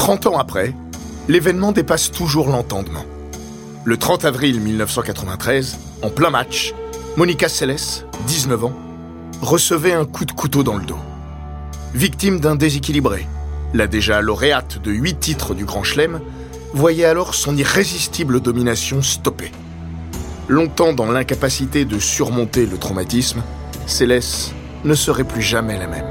30 ans après, l'événement dépasse toujours l'entendement. Le 30 avril 1993, en plein match, Monica Seles, 19 ans, recevait un coup de couteau dans le dos. Victime d'un déséquilibré, la déjà lauréate de 8 titres du Grand Chelem voyait alors son irrésistible domination stoppée. Longtemps dans l'incapacité de surmonter le traumatisme, Céleste ne serait plus jamais la même.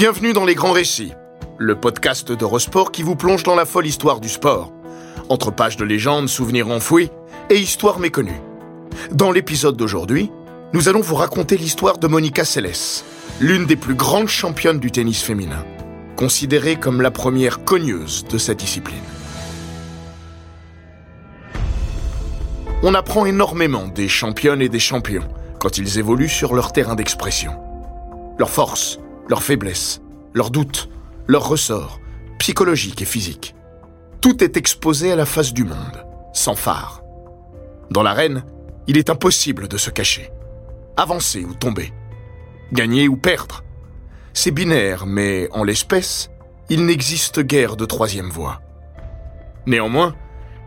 Bienvenue dans Les Grands Récits, le podcast d'Eurosport qui vous plonge dans la folle histoire du sport. Entre pages de légendes, souvenirs enfouis et histoires méconnues. Dans l'épisode d'aujourd'hui, nous allons vous raconter l'histoire de Monica Seles, l'une des plus grandes championnes du tennis féminin, considérée comme la première cogneuse de sa discipline. On apprend énormément des championnes et des champions quand ils évoluent sur leur terrain d'expression. Leurs forces, leurs faiblesses, leurs doutes, leurs ressorts, psychologiques et physiques. Tout est exposé à la face du monde, sans phare. Dans l'arène, il est impossible de se cacher. Avancer ou tomber. Gagner ou perdre. C'est binaire, mais en l'espèce, il n'existe guère de troisième voie. Néanmoins,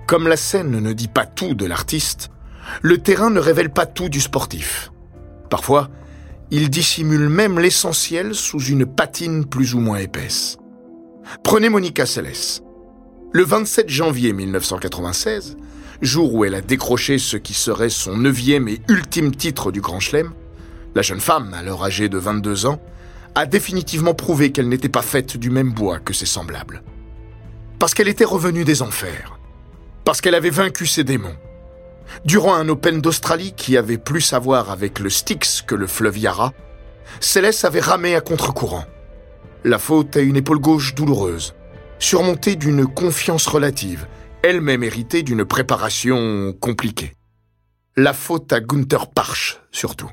comme la scène ne dit pas tout de l'artiste, le terrain ne révèle pas tout du sportif. Parfois, il dissimule même l'essentiel sous une patine plus ou moins épaisse. Prenez Monica Seles. Le 27 janvier 1996, jour où elle a décroché ce qui serait son neuvième et ultime titre du Grand Chelem, la jeune femme, alors âgée de 22 ans, a définitivement prouvé qu'elle n'était pas faite du même bois que ses semblables. Parce qu'elle était revenue des enfers. Parce qu'elle avait vaincu ses démons. Durant un Open d'Australie qui avait plus à voir avec le Styx que le fleuve Yarra, Céleste avait ramé à contre-courant. La faute à une épaule gauche douloureuse, surmontée d'une confiance relative, elle-même héritée d'une préparation compliquée. La faute à Gunther Parch, surtout.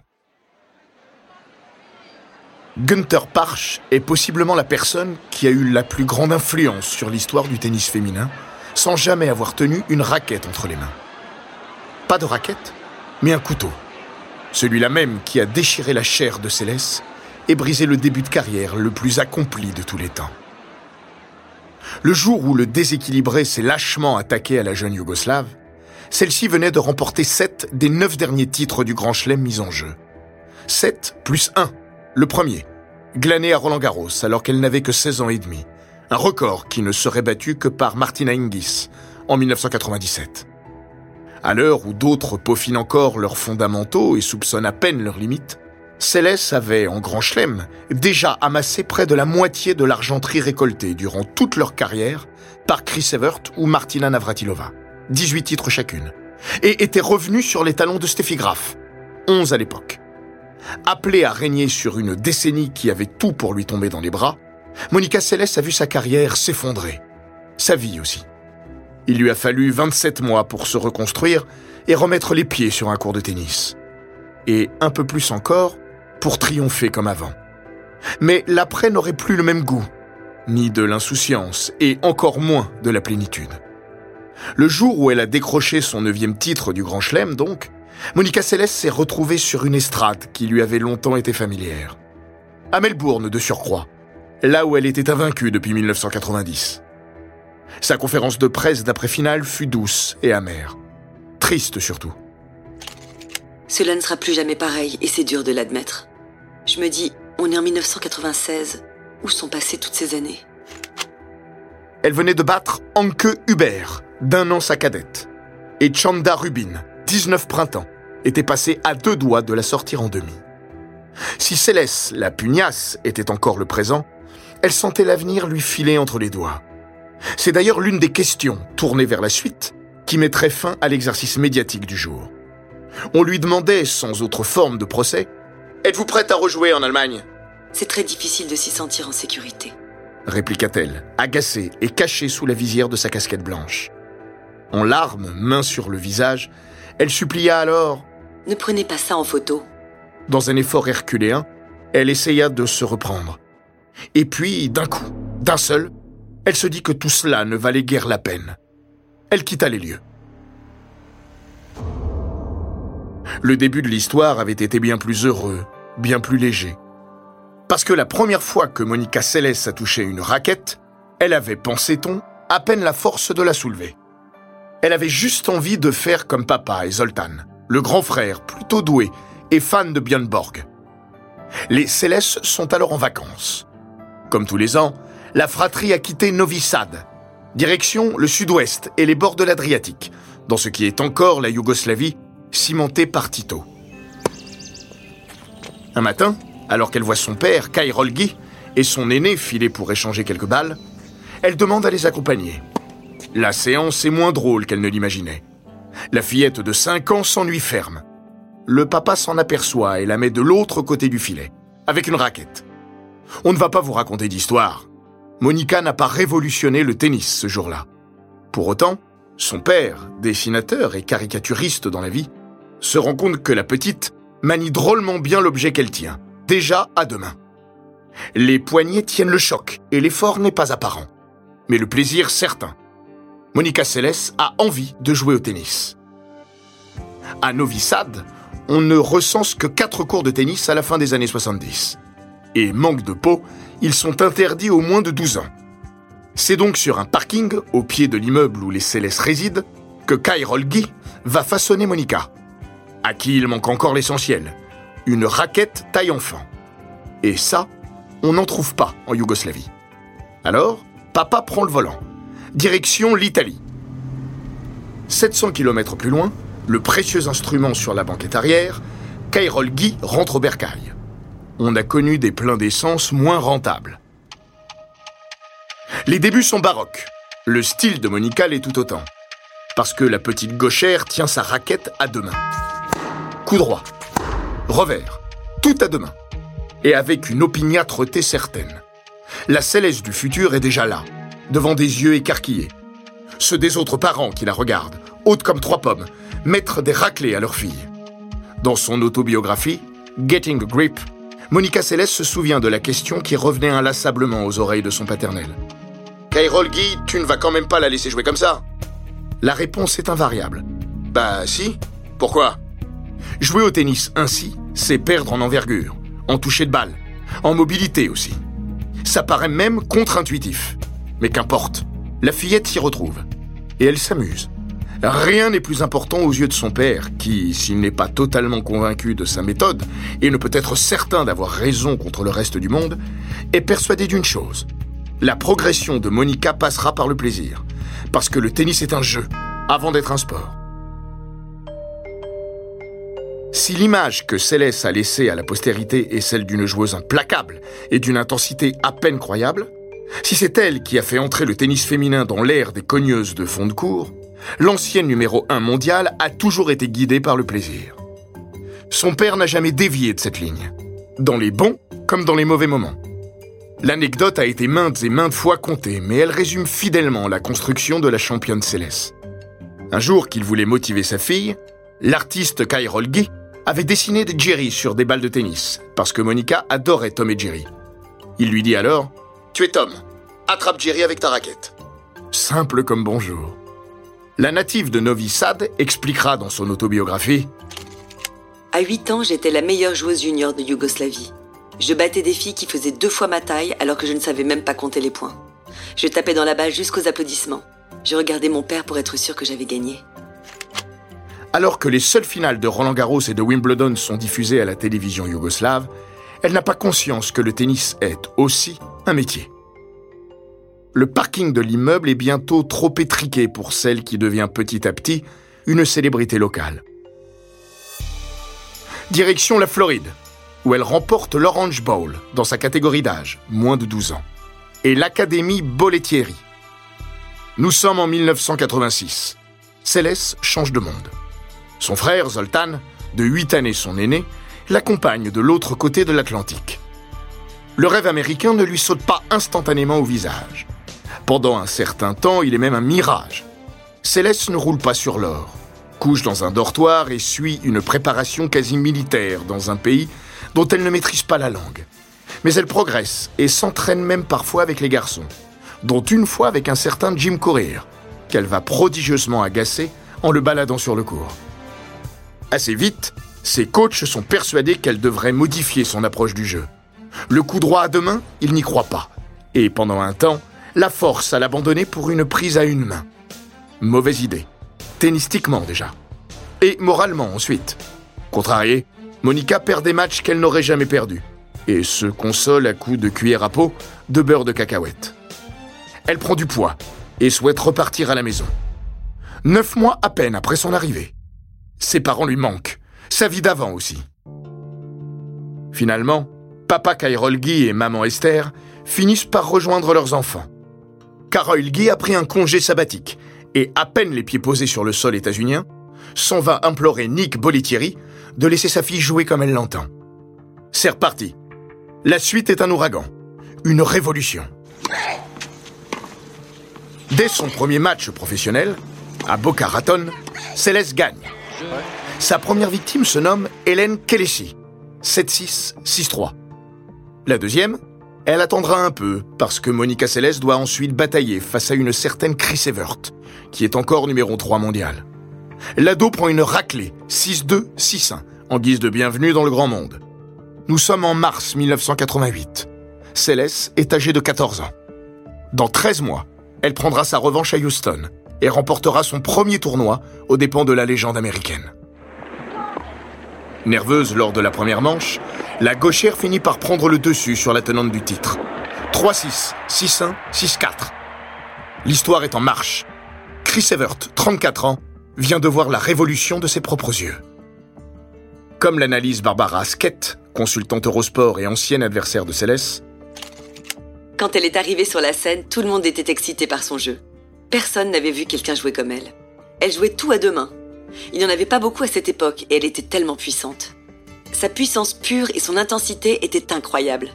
Gunther Parch est possiblement la personne qui a eu la plus grande influence sur l'histoire du tennis féminin, sans jamais avoir tenu une raquette entre les mains. Pas de raquette, mais un couteau. Celui-là même qui a déchiré la chair de Céleste et brisé le début de carrière le plus accompli de tous les temps. Le jour où le déséquilibré s'est lâchement attaqué à la jeune Yougoslave, celle-ci venait de remporter sept des neuf derniers titres du Grand Chelem mis en jeu. Sept plus un, le premier, glané à Roland Garros alors qu'elle n'avait que 16 ans et demi, un record qui ne serait battu que par Martina Hingis en 1997. À l'heure où d'autres peaufinent encore leurs fondamentaux et soupçonnent à peine leurs limites, Céleste avait, en grand chelem, déjà amassé près de la moitié de l'argenterie récoltée durant toute leur carrière par Chris Evert ou Martina Navratilova, 18 titres chacune, et était revenu sur les talons de Steffi Graf, 11 à l'époque. Appelée à régner sur une décennie qui avait tout pour lui tomber dans les bras, Monica Seles a vu sa carrière s'effondrer. Sa vie aussi. Il lui a fallu 27 mois pour se reconstruire et remettre les pieds sur un court de tennis. Et un peu plus encore pour triompher comme avant. Mais l'après n'aurait plus le même goût, ni de l'insouciance, et encore moins de la plénitude. Le jour où elle a décroché son neuvième titre du Grand Chelem, donc, Monica Seles s'est retrouvée sur une estrade qui lui avait longtemps été familière. À Melbourne, de surcroît, là où elle était invaincue depuis 1990. Sa conférence de presse d'après-finale fut douce et amère. Triste surtout. Cela ne sera plus jamais pareil et c'est dur de l'admettre. Je me dis, on est en 1996. Où sont passées toutes ces années? Elle venait de battre Anke Hubert, d'un an sa cadette. Et Chanda Rubin, 19 printemps, était passée à deux doigts de la sortir en demi. Si Céleste, la pugnace, était encore le présent, elle sentait l'avenir lui filer entre les doigts. C'est d'ailleurs l'une des questions, tournées vers la suite, qui mettrait fin à l'exercice médiatique du jour. On lui demandait, sans autre forme de procès, Êtes-vous prête à rejouer en Allemagne? C'est très difficile de s'y sentir en sécurité. répliqua-t-elle, agacée et cachée sous la visière de sa casquette blanche. En larmes, main sur le visage, elle supplia alors Ne prenez pas ça en photo. Dans un effort herculéen, elle essaya de se reprendre. Et puis, d'un coup, d'un seul, elle se dit que tout cela ne valait guère la peine. Elle quitta les lieux. Le début de l'histoire avait été bien plus heureux, bien plus léger. Parce que la première fois que Monica Seles a touché une raquette, elle avait, pensait-on, à peine la force de la soulever. Elle avait juste envie de faire comme papa et Zoltan, le grand frère, plutôt doué et fan de Björn Borg. Les Célestes sont alors en vacances. Comme tous les ans, la fratrie a quitté Novi Sad, direction le sud-ouest et les bords de l'Adriatique, dans ce qui est encore la Yougoslavie, cimentée par Tito. Un matin, alors qu'elle voit son père, Kai Rolgi, et son aîné filer pour échanger quelques balles, elle demande à les accompagner. La séance est moins drôle qu'elle ne l'imaginait. La fillette de 5 ans s'ennuie ferme. Le papa s'en aperçoit et la met de l'autre côté du filet, avec une raquette. On ne va pas vous raconter d'histoire. Monica n'a pas révolutionné le tennis ce jour-là. Pour autant, son père, dessinateur et caricaturiste dans la vie, se rend compte que la petite manie drôlement bien l'objet qu'elle tient, déjà à deux mains. Les poignets tiennent le choc et l'effort n'est pas apparent. Mais le plaisir certain. Monica Seles a envie de jouer au tennis. À Novi Sad, on ne recense que quatre cours de tennis à la fin des années 70. Et manque de peau, ils sont interdits aux moins de 12 ans. C'est donc sur un parking, au pied de l'immeuble où les Célestes résident, que Kai Rolgi va façonner Monica. À qui il manque encore l'essentiel, une raquette taille enfant. Et ça, on n'en trouve pas en Yougoslavie. Alors, papa prend le volant. Direction l'Italie. 700 km plus loin, le précieux instrument sur la banquette arrière, Kairol Guy rentre au bercail. On a connu des pleins d'essence moins rentables. Les débuts sont baroques. Le style de Monica l'est tout autant. Parce que la petite gauchère tient sa raquette à deux mains. Coup droit, revers, tout à deux mains. Et avec une opiniâtreté certaine. La céleste du futur est déjà là, devant des yeux écarquillés. Ceux des autres parents qui la regardent, hautes comme trois pommes, mettre des raclés à leur fille. Dans son autobiographie, Getting a Grip, Monica Céleste se souvient de la question qui revenait inlassablement aux oreilles de son paternel. Kairol Guy, tu ne vas quand même pas la laisser jouer comme ça La réponse est invariable. Bah si. Pourquoi? Jouer au tennis ainsi, c'est perdre en envergure, en toucher de balle, en mobilité aussi. Ça paraît même contre-intuitif. Mais qu'importe, la fillette s'y retrouve. Et elle s'amuse. Rien n'est plus important aux yeux de son père, qui, s'il n'est pas totalement convaincu de sa méthode, et ne peut être certain d'avoir raison contre le reste du monde, est persuadé d'une chose. La progression de Monica passera par le plaisir. Parce que le tennis est un jeu, avant d'être un sport. Si l'image que Céleste a laissée à la postérité est celle d'une joueuse implacable et d'une intensité à peine croyable, si c'est elle qui a fait entrer le tennis féminin dans l'ère des cogneuses de fond de cours, l'ancienne numéro 1 mondiale a toujours été guidée par le plaisir. Son père n'a jamais dévié de cette ligne, dans les bons comme dans les mauvais moments. L'anecdote a été maintes et maintes fois contée, mais elle résume fidèlement la construction de la championne céleste. Un jour qu'il voulait motiver sa fille, l'artiste Kai Rolgi avait dessiné des Jerry sur des balles de tennis, parce que Monica adorait Tom et Jerry. Il lui dit alors Tu es Tom, attrape Jerry avec ta raquette. Simple comme bonjour. La native de Novi Sad expliquera dans son autobiographie À 8 ans, j'étais la meilleure joueuse junior de Yougoslavie. Je battais des filles qui faisaient deux fois ma taille alors que je ne savais même pas compter les points. Je tapais dans la balle jusqu'aux applaudissements. Je regardais mon père pour être sûr que j'avais gagné. Alors que les seules finales de Roland Garros et de Wimbledon sont diffusées à la télévision yougoslave, elle n'a pas conscience que le tennis est aussi un métier. Le parking de l'immeuble est bientôt trop étriqué pour celle qui devient petit à petit une célébrité locale. Direction la Floride, où elle remporte l'Orange Bowl dans sa catégorie d'âge, moins de 12 ans, et l'Académie Bollettieri. Nous sommes en 1986. Céleste change de monde. Son frère, Zoltan, de 8 années son aîné, l'accompagne de l'autre côté de l'Atlantique. Le rêve américain ne lui saute pas instantanément au visage. Pendant un certain temps, il est même un mirage. Céleste ne roule pas sur l'or, couche dans un dortoir et suit une préparation quasi militaire dans un pays dont elle ne maîtrise pas la langue. Mais elle progresse et s'entraîne même parfois avec les garçons, dont une fois avec un certain Jim Courier, qu'elle va prodigieusement agacer en le baladant sur le cours. Assez vite, ses coachs sont persuadés qu'elle devrait modifier son approche du jeu. Le coup droit à deux mains, il n'y croit pas. Et pendant un temps, la force à l'abandonner pour une prise à une main. Mauvaise idée. Tennistiquement déjà. Et moralement ensuite. Contrarié, Monica perd des matchs qu'elle n'aurait jamais perdus. Et se console à coups de cuillère à peau de beurre de cacahuète. Elle prend du poids et souhaite repartir à la maison. Neuf mois à peine après son arrivée. Ses parents lui manquent, sa vie d'avant aussi. Finalement, papa Kyrol Guy et maman Esther finissent par rejoindre leurs enfants. Carol Guy a pris un congé sabbatique et, à peine les pieds posés sur le sol états-unien, s'en va implorer Nick Bollettieri de laisser sa fille jouer comme elle l'entend. C'est reparti. La suite est un ouragan, une révolution. Dès son premier match professionnel, à Boca Raton, Céleste gagne. Sa première victime se nomme Hélène Kelesi, 7-6, 6-3. La deuxième, elle attendra un peu, parce que Monica Seles doit ensuite batailler face à une certaine Chris Evert, qui est encore numéro 3 mondial. L'ado prend une raclée, 6-2, 6-1, en guise de bienvenue dans le grand monde. Nous sommes en mars 1988. Céleste est âgée de 14 ans. Dans 13 mois, elle prendra sa revanche à Houston et remportera son premier tournoi aux dépens de la légende américaine. Nerveuse lors de la première manche, la gauchère finit par prendre le dessus sur la tenante du titre. 3-6, 6-1, 6-4. L'histoire est en marche. Chris Evert, 34 ans, vient de voir la révolution de ses propres yeux. Comme l'analyse Barbara Skett, consultante Eurosport et ancienne adversaire de Céleste, Quand elle est arrivée sur la scène, tout le monde était excité par son jeu. Personne n'avait vu quelqu'un jouer comme elle. Elle jouait tout à deux mains. Il n'y en avait pas beaucoup à cette époque et elle était tellement puissante. Sa puissance pure et son intensité étaient incroyables.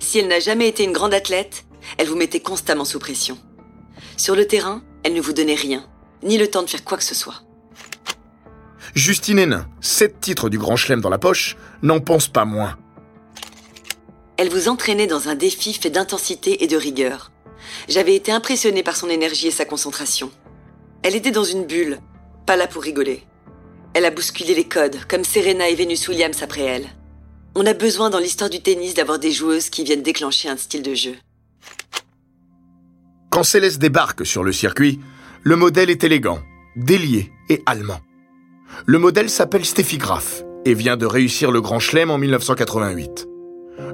Si elle n'a jamais été une grande athlète, elle vous mettait constamment sous pression. Sur le terrain, elle ne vous donnait rien, ni le temps de faire quoi que ce soit. Justine Hénin, sept titres du Grand Chelem dans la poche, n'en pense pas moins. Elle vous entraînait dans un défi fait d'intensité et de rigueur. J'avais été impressionnée par son énergie et sa concentration. Elle était dans une bulle, pas là pour rigoler. Elle a bousculé les codes, comme Serena et Venus Williams après elle. On a besoin dans l'histoire du tennis d'avoir des joueuses qui viennent déclencher un style de jeu. Quand Céleste débarque sur le circuit, le modèle est élégant, délié et allemand. Le modèle s'appelle Steffi Graf et vient de réussir le Grand Chelem en 1988.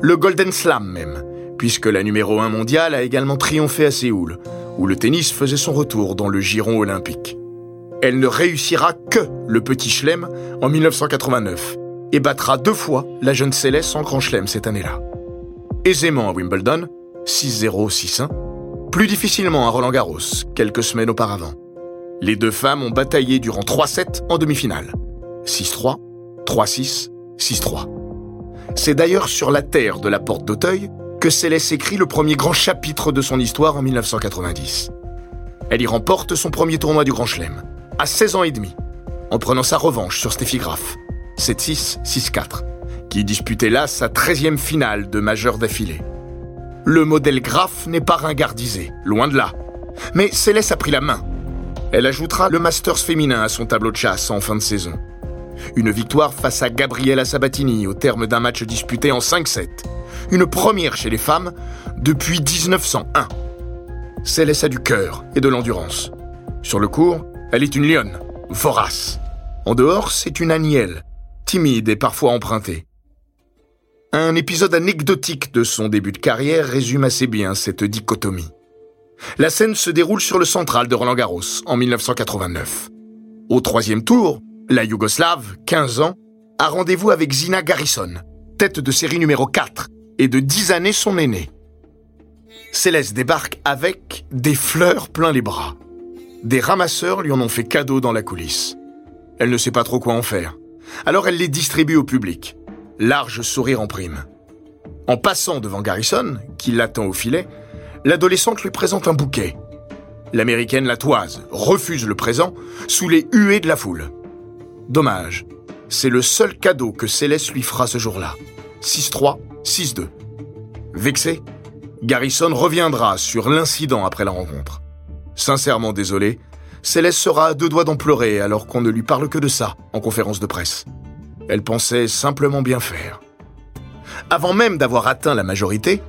Le Golden Slam même, puisque la numéro 1 mondiale a également triomphé à Séoul, où le tennis faisait son retour dans le giron olympique. Elle ne réussira que le petit chelem en 1989 et battra deux fois la jeune Céleste en Grand Chelem cette année-là. Aisément à Wimbledon, 6-0, 6-1, plus difficilement à Roland Garros, quelques semaines auparavant. Les deux femmes ont bataillé durant 3 sets en demi-finale. 6-3, 3-6, 6-3. C'est d'ailleurs sur la terre de la porte d'Auteuil que Céleste écrit le premier grand chapitre de son histoire en 1990. Elle y remporte son premier tournoi du Grand Chelem, à 16 ans et demi, en prenant sa revanche sur Steffi Graf, 7-6, 6-4, qui disputait là sa 13e finale de majeur d'affilée. Le modèle Graf n'est pas ringardisé, loin de là. Mais Céleste a pris la main. Elle ajoutera le Masters féminin à son tableau de chasse en fin de saison. Une victoire face à Gabriela Sabatini au terme d'un match disputé en 5-7. Une première chez les femmes depuis 1901. Céleste a du cœur et de l'endurance. Sur le court, elle est une lionne, vorace. En dehors, c'est une agnelle, timide et parfois empruntée. Un épisode anecdotique de son début de carrière résume assez bien cette dichotomie. La scène se déroule sur le central de Roland Garros en 1989. Au troisième tour, la Yougoslave, 15 ans, a rendez-vous avec Zina Garrison, tête de série numéro 4 et de 10 années son aîné. Céleste débarque avec des fleurs plein les bras. Des ramasseurs lui en ont fait cadeau dans la coulisse. Elle ne sait pas trop quoi en faire. Alors elle les distribue au public. Large sourire en prime. En passant devant Garrison, qui l'attend au filet, l'adolescente lui présente un bouquet. L'américaine la toise, refuse le présent, sous les huées de la foule. Dommage, c'est le seul cadeau que Céleste lui fera ce jour-là. 6-3, 6-2. Vexé, Garrison reviendra sur l'incident après la rencontre. Sincèrement désolé, Céleste sera à deux doigts d'en pleurer alors qu'on ne lui parle que de ça en conférence de presse. Elle pensait simplement bien faire. Avant même d'avoir atteint la majorité,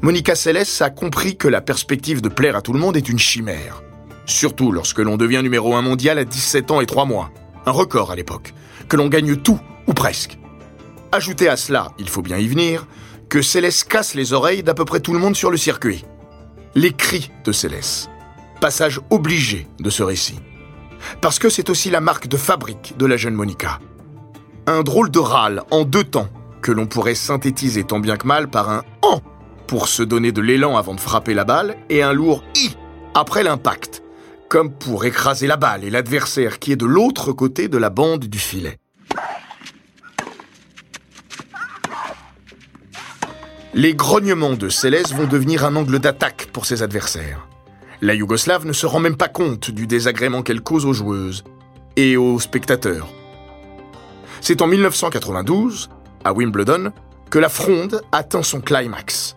Monica Seles a compris que la perspective de plaire à tout le monde est une chimère. Surtout lorsque l'on devient numéro un mondial à 17 ans et 3 mois. Un record à l'époque. Que l'on gagne tout, ou presque. Ajoutez à cela, il faut bien y venir, que Céleste casse les oreilles d'à peu près tout le monde sur le circuit. Les cris de Céleste. Passage obligé de ce récit. Parce que c'est aussi la marque de fabrique de la jeune Monica. Un drôle de râle en deux temps que l'on pourrait synthétiser tant bien que mal par un en pour se donner de l'élan avant de frapper la balle et un lourd i après l'impact, comme pour écraser la balle et l'adversaire qui est de l'autre côté de la bande du filet. Les grognements de Céleste vont devenir un angle d'attaque pour ses adversaires. La Yougoslave ne se rend même pas compte du désagrément qu'elle cause aux joueuses et aux spectateurs. C'est en 1992, à Wimbledon, que la fronde atteint son climax.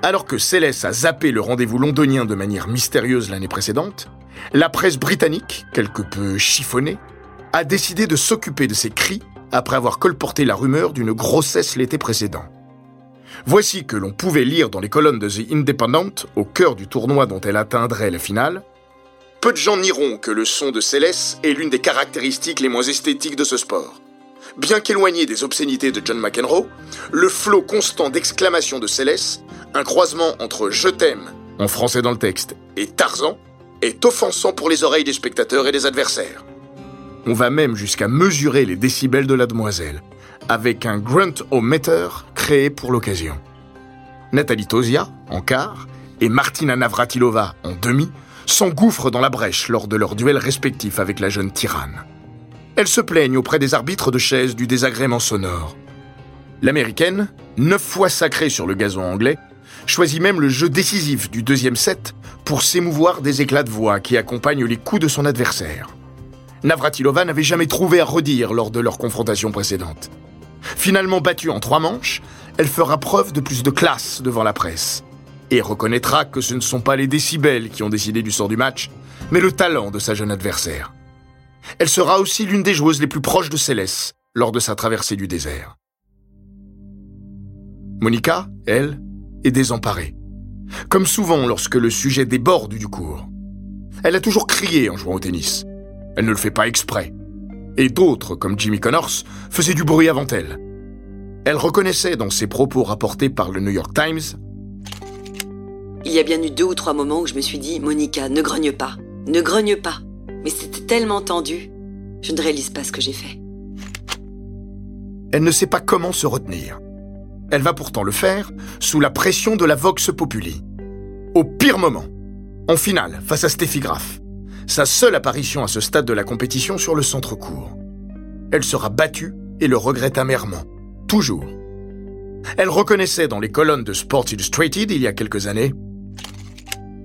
Alors que Céleste a zappé le rendez-vous londonien de manière mystérieuse l'année précédente, la presse britannique, quelque peu chiffonnée, a décidé de s'occuper de ses cris après avoir colporté la rumeur d'une grossesse l'été précédent. Voici que l'on pouvait lire dans les colonnes de The Independent, au cœur du tournoi dont elle atteindrait la finale. Peu de gens nieront que le son de Céleste est l'une des caractéristiques les moins esthétiques de ce sport. Bien qu'éloigné des obscénités de John McEnroe, le flot constant d'exclamations de Céleste, un croisement entre Je t'aime, en français dans le texte, et Tarzan, est offensant pour les oreilles des spectateurs et des adversaires. On va même jusqu'à mesurer les décibels de la demoiselle, avec un grunt-o-meter créé pour l'occasion. Nathalie Tosia, en quart, et Martina Navratilova, en demi, s'engouffrent dans la brèche lors de leurs duels respectifs avec la jeune tyranne. Elles se plaignent auprès des arbitres de chaise du désagrément sonore. L'américaine, neuf fois sacrée sur le gazon anglais, choisit même le jeu décisif du deuxième set pour s'émouvoir des éclats de voix qui accompagnent les coups de son adversaire. Navratilova n'avait jamais trouvé à redire lors de leur confrontation précédente. Finalement battue en trois manches, elle fera preuve de plus de classe devant la presse et reconnaîtra que ce ne sont pas les décibels qui ont décidé du sort du match, mais le talent de sa jeune adversaire. Elle sera aussi l'une des joueuses les plus proches de Céleste lors de sa traversée du désert. Monica, elle, est désemparée. Comme souvent lorsque le sujet déborde du cours. Elle a toujours crié en jouant au tennis. Elle ne le fait pas exprès. Et d'autres, comme Jimmy Connors, faisaient du bruit avant elle. Elle reconnaissait dans ses propos rapportés par le New York Times Il y a bien eu deux ou trois moments où je me suis dit Monica, ne grogne pas, ne grogne pas. Mais c'était tellement tendu, je ne réalise pas ce que j'ai fait. Elle ne sait pas comment se retenir. Elle va pourtant le faire sous la pression de la Vox Populi. Au pire moment, en finale, face à Steffi Graf, sa seule apparition à ce stade de la compétition sur le centre court. Elle sera battue et le regrette amèrement, toujours. Elle reconnaissait dans les colonnes de Sports Illustrated il y a quelques années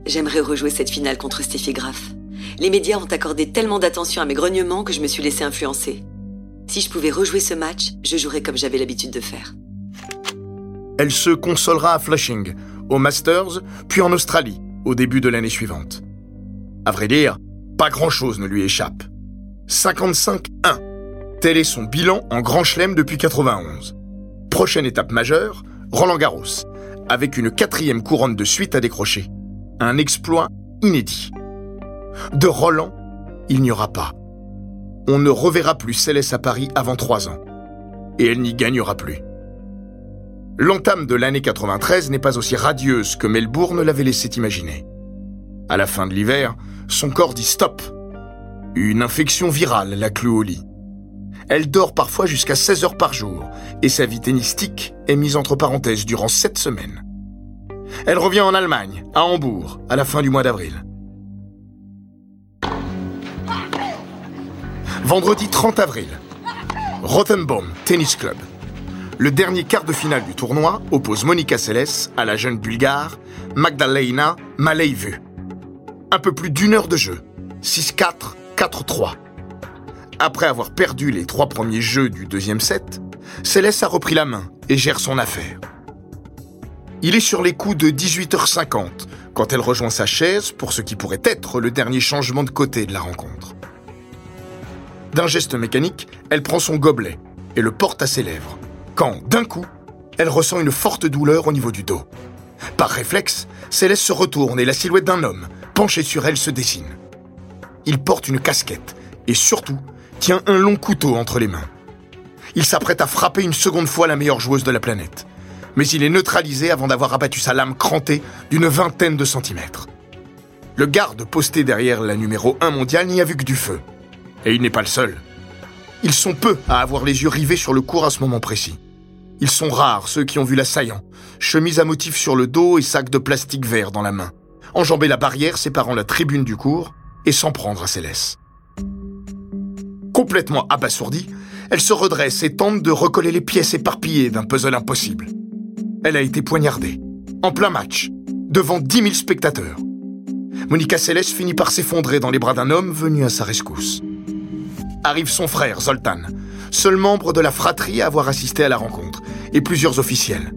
J'aimerais rejouer cette finale contre Steffi Graf. Les médias ont accordé tellement d'attention à mes grognements que je me suis laissé influencer. Si je pouvais rejouer ce match, je jouerais comme j'avais l'habitude de faire. Elle se consolera à Flushing, au Masters, puis en Australie, au début de l'année suivante. À vrai dire, pas grand-chose ne lui échappe. 55-1. Tel est son bilan en Grand Chelem depuis 91. Prochaine étape majeure, Roland Garros, avec une quatrième couronne de suite à décrocher. Un exploit inédit. De Roland, il n'y aura pas. On ne reverra plus Céleste à Paris avant trois ans. Et elle n'y gagnera plus. L'entame de l'année 93 n'est pas aussi radieuse que Melbourne l'avait laissé imaginer. À la fin de l'hiver, son corps dit stop. Une infection virale la cloue au lit. Elle dort parfois jusqu'à 16 heures par jour et sa vie tennistique est mise entre parenthèses durant 7 semaines. Elle revient en Allemagne, à Hambourg, à la fin du mois d'avril. Vendredi 30 avril, Rothenbaum Tennis Club. Le dernier quart de finale du tournoi oppose Monica Seles à la jeune bulgare Magdalena Maleivu. Un peu plus d'une heure de jeu. 6-4, 4-3. Après avoir perdu les trois premiers jeux du deuxième set, Céleste a repris la main et gère son affaire. Il est sur les coups de 18h50 quand elle rejoint sa chaise pour ce qui pourrait être le dernier changement de côté de la rencontre. D'un geste mécanique, elle prend son gobelet et le porte à ses lèvres, quand, d'un coup, elle ressent une forte douleur au niveau du dos. Par réflexe, Céleste se retourne et la silhouette d'un homme, penché sur elle, se dessine. Il porte une casquette et surtout tient un long couteau entre les mains. Il s'apprête à frapper une seconde fois la meilleure joueuse de la planète. Mais il est neutralisé avant d'avoir abattu sa lame crantée d'une vingtaine de centimètres. Le garde posté derrière la numéro 1 mondiale n'y a vu que du feu. Et il n'est pas le seul. Ils sont peu à avoir les yeux rivés sur le cours à ce moment précis. Ils sont rares ceux qui ont vu l'assaillant, chemise à motif sur le dos et sac de plastique vert dans la main, enjamber la barrière séparant la tribune du cours et s'en prendre à laisses. Complètement abasourdie, elle se redresse et tente de recoller les pièces éparpillées d'un puzzle impossible. Elle a été poignardée, en plein match, devant 10 000 spectateurs. Monica Céleste finit par s'effondrer dans les bras d'un homme venu à sa rescousse arrive son frère, Zoltan, seul membre de la fratrie à avoir assisté à la rencontre, et plusieurs officiels.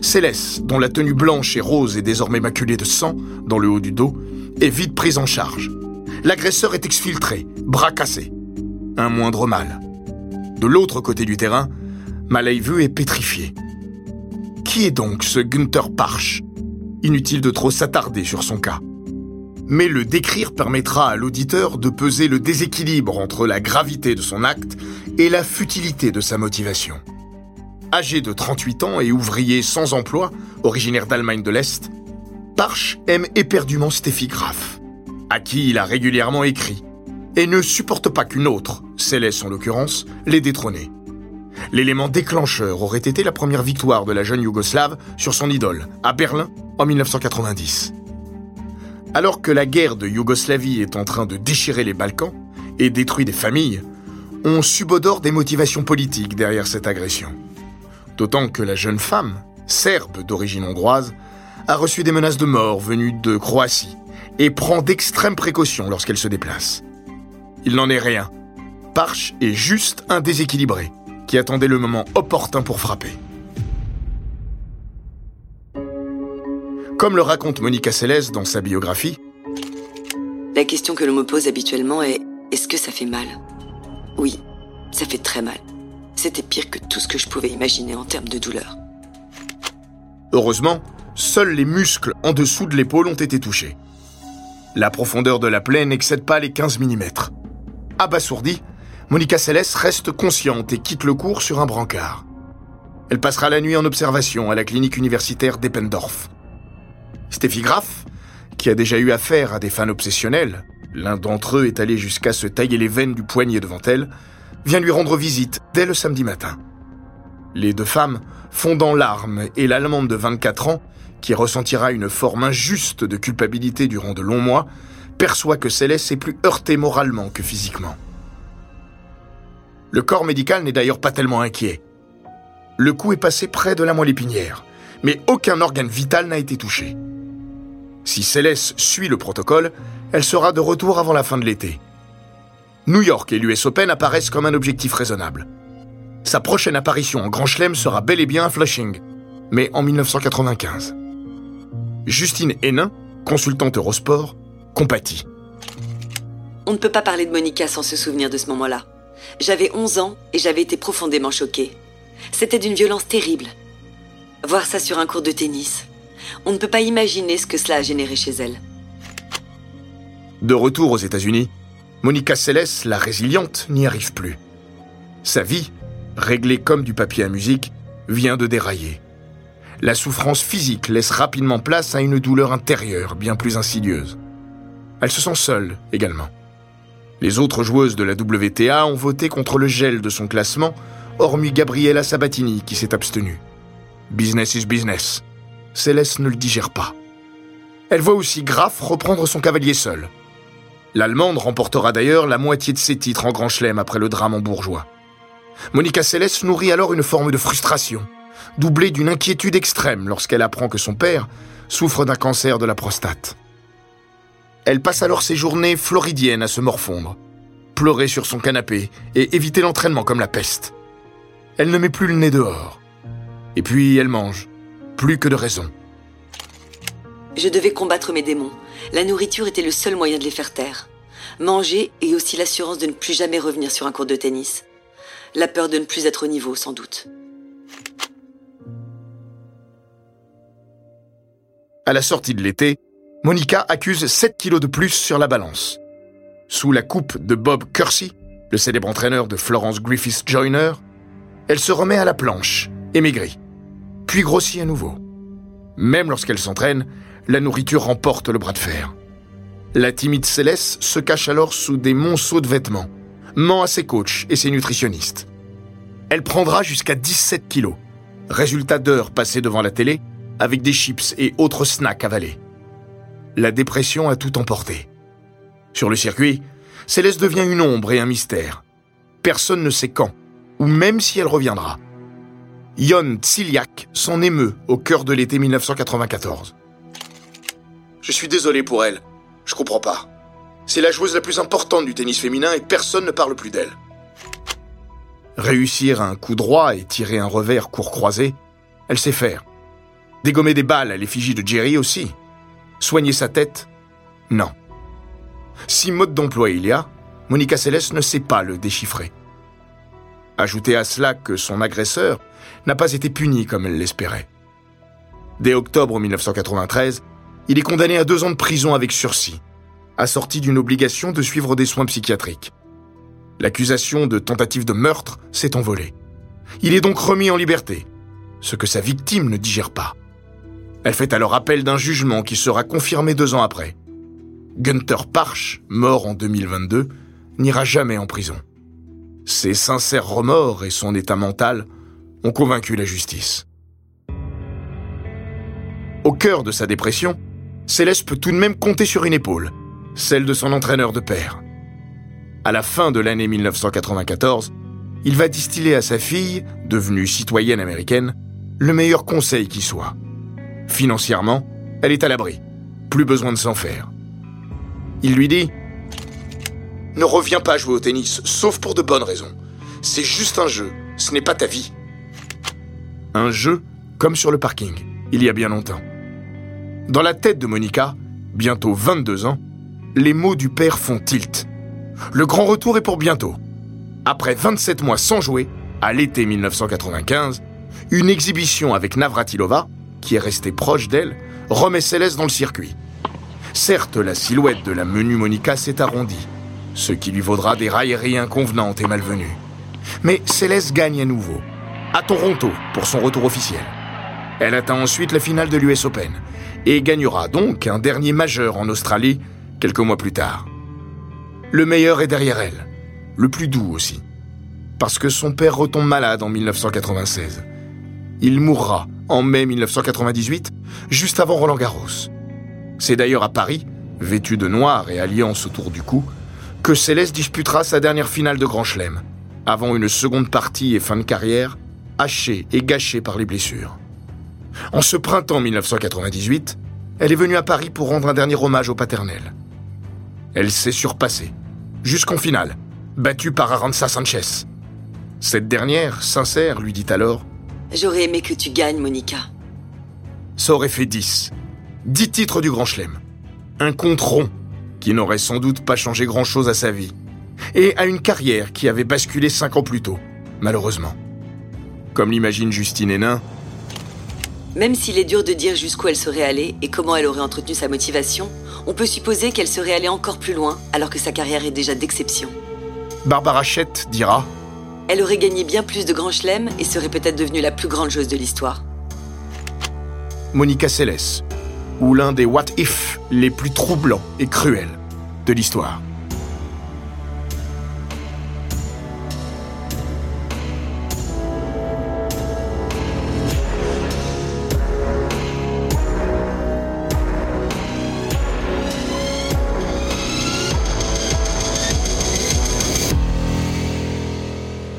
Céleste, dont la tenue blanche et rose est désormais maculée de sang dans le haut du dos, est vite prise en charge. L'agresseur est exfiltré, bras cassés. Un moindre mal. De l'autre côté du terrain, Maleivu est pétrifié. Qui est donc ce Günther Parch Inutile de trop s'attarder sur son cas mais le décrire permettra à l'auditeur de peser le déséquilibre entre la gravité de son acte et la futilité de sa motivation. Âgé de 38 ans et ouvrier sans emploi, originaire d'Allemagne de l'Est, Parch aime éperdument Steffi Graf, à qui il a régulièrement écrit, et ne supporte pas qu'une autre, Céleste en l'occurrence, l'ait détrôné. L'élément déclencheur aurait été la première victoire de la jeune Yougoslave sur son idole, à Berlin, en 1990. Alors que la guerre de Yougoslavie est en train de déchirer les Balkans et détruit des familles, on subodore des motivations politiques derrière cette agression. D'autant que la jeune femme, serbe d'origine hongroise, a reçu des menaces de mort venues de Croatie et prend d'extrêmes précautions lorsqu'elle se déplace. Il n'en est rien. Parch est juste un déséquilibré qui attendait le moment opportun pour frapper. Comme le raconte Monica Seles dans sa biographie, La question que l'on me pose habituellement est Est-ce que ça fait mal? Oui, ça fait très mal. C'était pire que tout ce que je pouvais imaginer en termes de douleur. Heureusement, seuls les muscles en dessous de l'épaule ont été touchés. La profondeur de la plaie n'excède pas les 15 mm. Abasourdie, Monica Seles reste consciente et quitte le cours sur un brancard. Elle passera la nuit en observation à la clinique universitaire d'Eppendorf. Steffi Graf, qui a déjà eu affaire à des fans obsessionnels, l'un d'entre eux est allé jusqu'à se tailler les veines du poignet devant elle, vient lui rendre visite dès le samedi matin. Les deux femmes fondent en larmes et l'Allemande de 24 ans, qui ressentira une forme injuste de culpabilité durant de longs mois, perçoit que Céleste est plus heurtée moralement que physiquement. Le corps médical n'est d'ailleurs pas tellement inquiet. Le coup est passé près de la moelle épinière, mais aucun organe vital n'a été touché. Si Céleste suit le protocole, elle sera de retour avant la fin de l'été. New York et l'US Open apparaissent comme un objectif raisonnable. Sa prochaine apparition en Grand Chelem sera bel et bien à Flushing, mais en 1995. Justine Hénin, consultante Eurosport, compatit. On ne peut pas parler de Monica sans se souvenir de ce moment-là. J'avais 11 ans et j'avais été profondément choquée. C'était d'une violence terrible. Voir ça sur un cours de tennis, on ne peut pas imaginer ce que cela a généré chez elle. De retour aux États-Unis, Monica Seles, la résiliente, n'y arrive plus. Sa vie, réglée comme du papier à musique, vient de dérailler. La souffrance physique laisse rapidement place à une douleur intérieure bien plus insidieuse. Elle se sent seule également. Les autres joueuses de la WTA ont voté contre le gel de son classement, hormis Gabriela Sabatini qui s'est abstenue. Business is business. Céleste ne le digère pas. Elle voit aussi Graf reprendre son cavalier seul. L'Allemande remportera d'ailleurs la moitié de ses titres en Grand Chelem après le drame en bourgeois. Monica Seles nourrit alors une forme de frustration, doublée d'une inquiétude extrême lorsqu'elle apprend que son père souffre d'un cancer de la prostate. Elle passe alors ses journées floridiennes à se morfondre, pleurer sur son canapé et éviter l'entraînement comme la peste. Elle ne met plus le nez dehors. Et puis elle mange, plus que de raison. Je devais combattre mes démons. La nourriture était le seul moyen de les faire taire. Manger et aussi l'assurance de ne plus jamais revenir sur un cours de tennis. La peur de ne plus être au niveau, sans doute. À la sortie de l'été, Monica accuse 7 kilos de plus sur la balance. Sous la coupe de Bob Kersey, le célèbre entraîneur de Florence Griffith Joyner, elle se remet à la planche et maigrit, puis grossit à nouveau. Même lorsqu'elle s'entraîne, la nourriture remporte le bras de fer. La timide Céleste se cache alors sous des monceaux de vêtements, ment à ses coachs et ses nutritionnistes. Elle prendra jusqu'à 17 kilos, résultat d'heures passées devant la télé avec des chips et autres snacks avalés. La dépression a tout emporté. Sur le circuit, Céleste devient une ombre et un mystère. Personne ne sait quand, ou même si elle reviendra. Yon Tsiliak s'en émeut au cœur de l'été 1994. Je suis désolé pour elle. Je comprends pas. C'est la joueuse la plus importante du tennis féminin et personne ne parle plus d'elle. Réussir un coup droit et tirer un revers court croisé, elle sait faire. Dégommer des balles à l'effigie de Jerry aussi. Soigner sa tête Non. Si mode d'emploi il y a, Monica Seles ne sait pas le déchiffrer. Ajoutez à cela que son agresseur n'a pas été puni comme elle l'espérait. Dès octobre 1993, il est condamné à deux ans de prison avec sursis, assorti d'une obligation de suivre des soins psychiatriques. L'accusation de tentative de meurtre s'est envolée. Il est donc remis en liberté, ce que sa victime ne digère pas. Elle fait alors appel d'un jugement qui sera confirmé deux ans après. Gunther Parch, mort en 2022, n'ira jamais en prison. Ses sincères remords et son état mental ont convaincu la justice. Au cœur de sa dépression, Céleste peut tout de même compter sur une épaule, celle de son entraîneur de père. À la fin de l'année 1994, il va distiller à sa fille, devenue citoyenne américaine, le meilleur conseil qui soit. Financièrement, elle est à l'abri. Plus besoin de s'en faire. Il lui dit Ne reviens pas jouer au tennis, sauf pour de bonnes raisons. C'est juste un jeu, ce n'est pas ta vie. Un jeu comme sur le parking, il y a bien longtemps. Dans la tête de Monica, bientôt 22 ans, les mots du père font tilt. Le grand retour est pour bientôt. Après 27 mois sans jouer, à l'été 1995, une exhibition avec Navratilova, qui est restée proche d'elle, remet Céleste dans le circuit. Certes, la silhouette de la menue Monica s'est arrondie, ce qui lui vaudra des railleries inconvenantes et malvenues. Mais Céleste gagne à nouveau, à Toronto pour son retour officiel. Elle atteint ensuite la finale de l'US Open et gagnera donc un dernier majeur en Australie quelques mois plus tard. Le meilleur est derrière elle, le plus doux aussi, parce que son père retombe malade en 1996. Il mourra en mai 1998, juste avant Roland Garros. C'est d'ailleurs à Paris, vêtu de noir et alliance autour du cou, que Céleste disputera sa dernière finale de Grand Chelem, avant une seconde partie et fin de carrière hachée et gâchée par les blessures. En ce printemps 1998, elle est venue à Paris pour rendre un dernier hommage au paternel. Elle s'est surpassée, jusqu'en finale, battue par Aranza Sanchez. Cette dernière, sincère, lui dit alors J'aurais aimé que tu gagnes, Monica. Ça aurait fait 10. 10 titres du Grand Chelem. Un compte rond qui n'aurait sans doute pas changé grand-chose à sa vie. Et à une carrière qui avait basculé 5 ans plus tôt, malheureusement. Comme l'imagine Justine Hénin, même s'il est dur de dire jusqu'où elle serait allée et comment elle aurait entretenu sa motivation, on peut supposer qu'elle serait allée encore plus loin alors que sa carrière est déjà d'exception. Barbara Chett dira Elle aurait gagné bien plus de grands chelems et serait peut-être devenue la plus grande joueuse de l'histoire. Monica Seles, ou l'un des what if les plus troublants et cruels. de l'histoire.